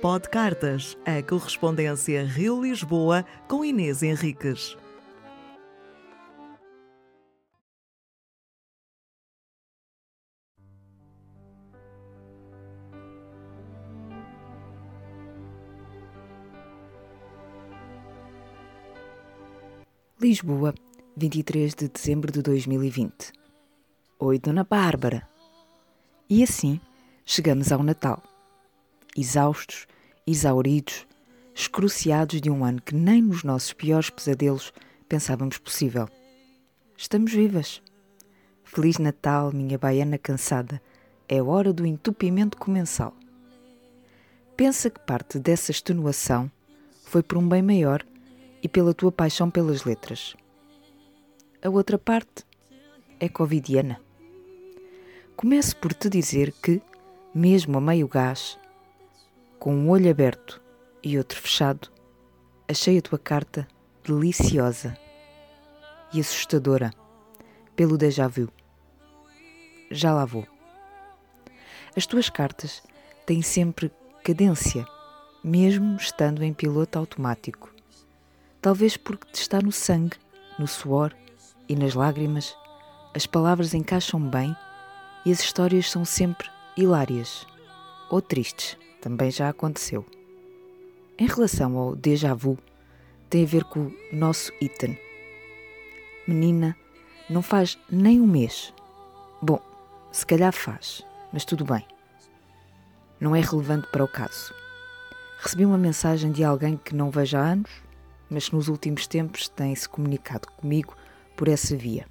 Pod Cartas, a correspondência Rio-Lisboa com Inês Henriques. Lisboa, 23 de dezembro de 2020. Oi, Dona Bárbara. E assim chegamos ao Natal. Exaustos, exauridos, escruciados de um ano que nem nos nossos piores pesadelos pensávamos possível. Estamos vivas. Feliz Natal, minha baiana cansada. É hora do entupimento comensal. Pensa que parte dessa extenuação foi por um bem maior e pela tua paixão pelas letras. A outra parte é covidiana. Começo por te dizer que, mesmo a meio gás, com um olho aberto e outro fechado, achei a tua carta deliciosa e assustadora pelo déjà vu. Já lá vou. As tuas cartas têm sempre cadência, mesmo estando em piloto automático talvez porque te está no sangue, no suor e nas lágrimas. As palavras encaixam bem e as histórias são sempre hilárias ou tristes, também já aconteceu. Em relação ao déjà vu, tem a ver com o nosso Ethan. Menina, não faz nem um mês. Bom, se calhar faz, mas tudo bem. Não é relevante para o caso. Recebi uma mensagem de alguém que não vejo há anos mas nos últimos tempos tem-se comunicado comigo por essa via,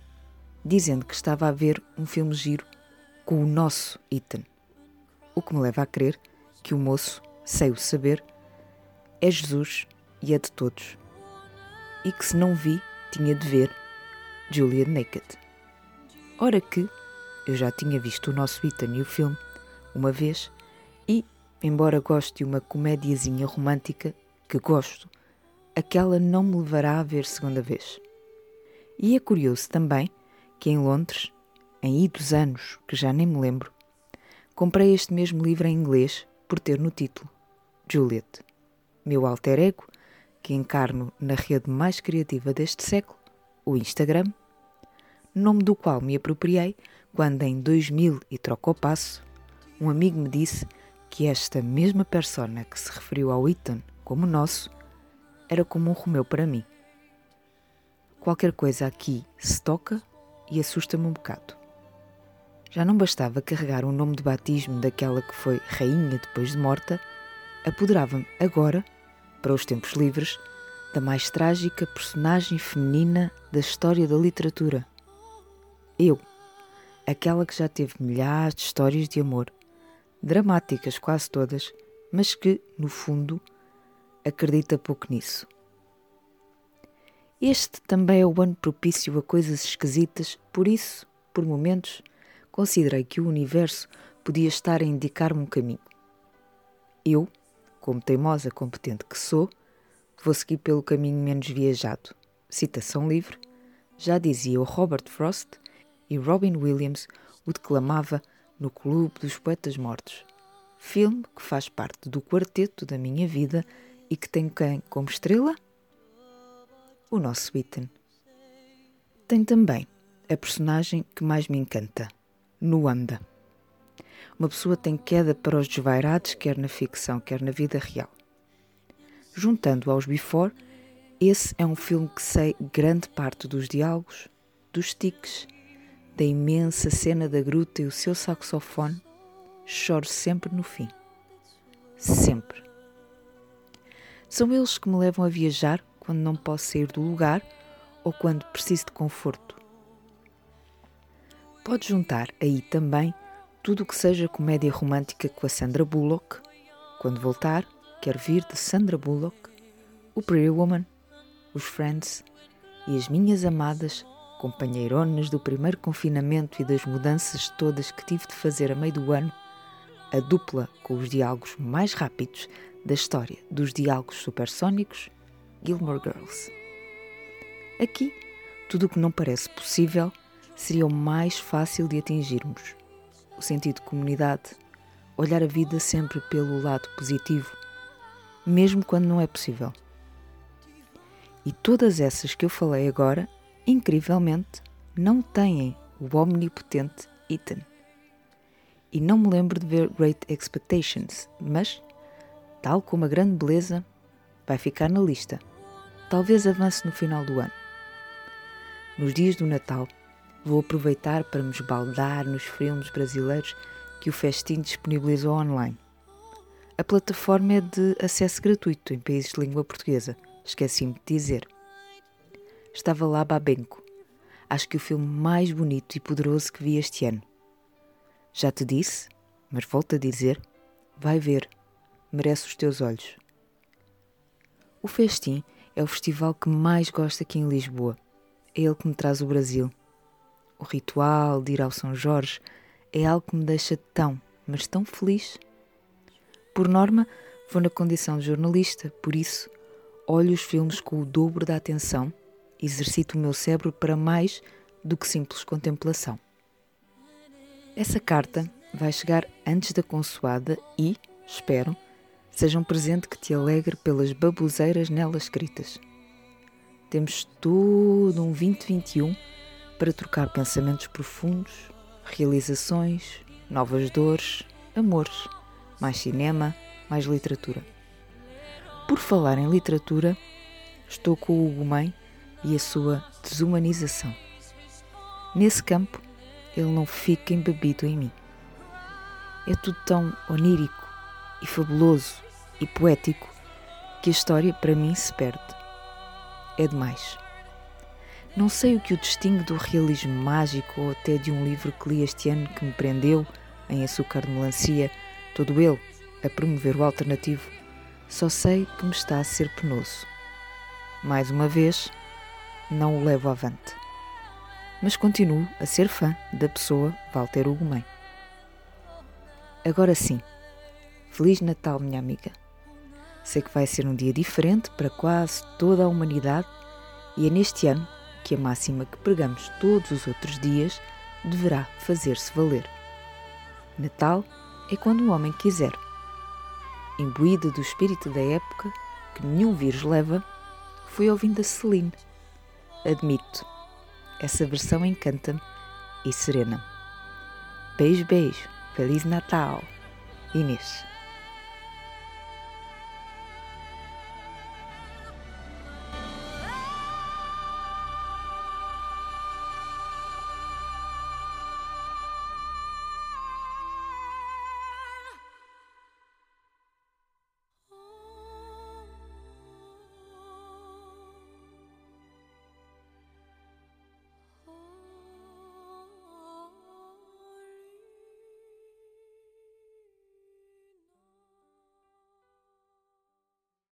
dizendo que estava a ver um filme giro com o nosso Ethan. O que me leva a crer que o moço, sei o saber, é Jesus e é de todos. E que se não vi, tinha de ver Julia Naked. Ora que eu já tinha visto o nosso Ethan e o filme uma vez e, embora goste de uma comédiazinha romântica, que gosto, aquela não me levará a ver segunda vez. E é curioso também que em Londres, em idos anos que já nem me lembro, comprei este mesmo livro em inglês por ter no título Juliet, meu alter ego, que encarno na rede mais criativa deste século, o Instagram, nome do qual me apropriei quando em 2000 e troca o passo, um amigo me disse que esta mesma persona que se referiu ao Ethan como nosso era como um Romeu para mim. Qualquer coisa aqui se toca e assusta-me um bocado. Já não bastava carregar o nome de batismo daquela que foi rainha depois de morta, apoderava-me agora, para os tempos livres, da mais trágica personagem feminina da história da literatura. Eu, aquela que já teve milhares de histórias de amor, dramáticas quase todas, mas que, no fundo, acredita pouco nisso. Este também é o ano propício a coisas esquisitas, por isso, por momentos, considerei que o universo podia estar a indicar-me um caminho. Eu, como teimosa competente que sou, vou seguir pelo caminho menos viajado. Citação livre, já dizia o Robert Frost e Robin Williams o declamava no Clube dos Poetas Mortos. Filme que faz parte do quarteto da minha vida e que tem quem como estrela? O nosso Ethan. Tem também a personagem que mais me encanta, Nuanda. Uma pessoa tem queda para os desvairados, quer na ficção, quer na vida real. Juntando aos Before, esse é um filme que sei grande parte dos diálogos, dos tiques, da imensa cena da gruta e o seu saxofone. Choro sempre no fim. Sempre. São eles que me levam a viajar quando não posso sair do lugar ou quando preciso de conforto. Pode juntar aí também tudo o que seja comédia romântica com a Sandra Bullock. Quando voltar, quero vir de Sandra Bullock, o Pretty Woman, os Friends e as minhas amadas companheironas do primeiro confinamento e das mudanças todas que tive de fazer a meio do ano, a dupla com os diálogos mais rápidos da história dos diálogos supersónicos Gilmore Girls. Aqui, tudo o que não parece possível seria o mais fácil de atingirmos. O sentido de comunidade, olhar a vida sempre pelo lado positivo, mesmo quando não é possível. E todas essas que eu falei agora, incrivelmente, não têm o omnipotente Ethan. E não me lembro de ver Great Expectations, mas, tal como a grande beleza, vai ficar na lista. Talvez avance no final do ano. Nos dias do Natal, vou aproveitar para me esbaldar nos filmes brasileiros que o Festim disponibilizou online. A plataforma é de acesso gratuito em países de língua portuguesa, esqueci-me de dizer. Estava lá Babenco, acho que o filme mais bonito e poderoso que vi este ano. Já te disse, mas volto a dizer: vai ver, merece os teus olhos. O Festim é o festival que mais gosto aqui em Lisboa. É ele que me traz o Brasil. O ritual de ir ao São Jorge é algo que me deixa tão, mas tão feliz. Por norma, vou na condição de jornalista, por isso, olho os filmes com o dobro da atenção, exercito o meu cérebro para mais do que simples contemplação. Essa carta vai chegar antes da consoada e, espero, seja um presente que te alegre pelas baboseiras nela escritas. Temos todo um 2021 para trocar pensamentos profundos, realizações, novas dores, amores, mais cinema, mais literatura. Por falar em literatura, estou com o Hugo Mãe e a sua desumanização. Nesse campo, ele não fica embebido em mim. É tudo tão onírico e fabuloso e poético que a história para mim se perde. É demais. Não sei o que o distingue do realismo mágico ou até de um livro que li este ano que me prendeu, em açúcar de melancia, todo ele a promover o alternativo. Só sei que me está a ser penoso. Mais uma vez, não o levo avante mas continuo a ser fã da pessoa Walter Ugumem. Agora sim, Feliz Natal, minha amiga. Sei que vai ser um dia diferente para quase toda a humanidade e é neste ano que a máxima que pregamos todos os outros dias deverá fazer-se valer. Natal é quando o homem quiser. Imbuída do espírito da época que nenhum vírus leva, fui ouvindo a Celine. Admito, essa versão encanta-me e serena. Beijo, beijo. Feliz Natal. Inês.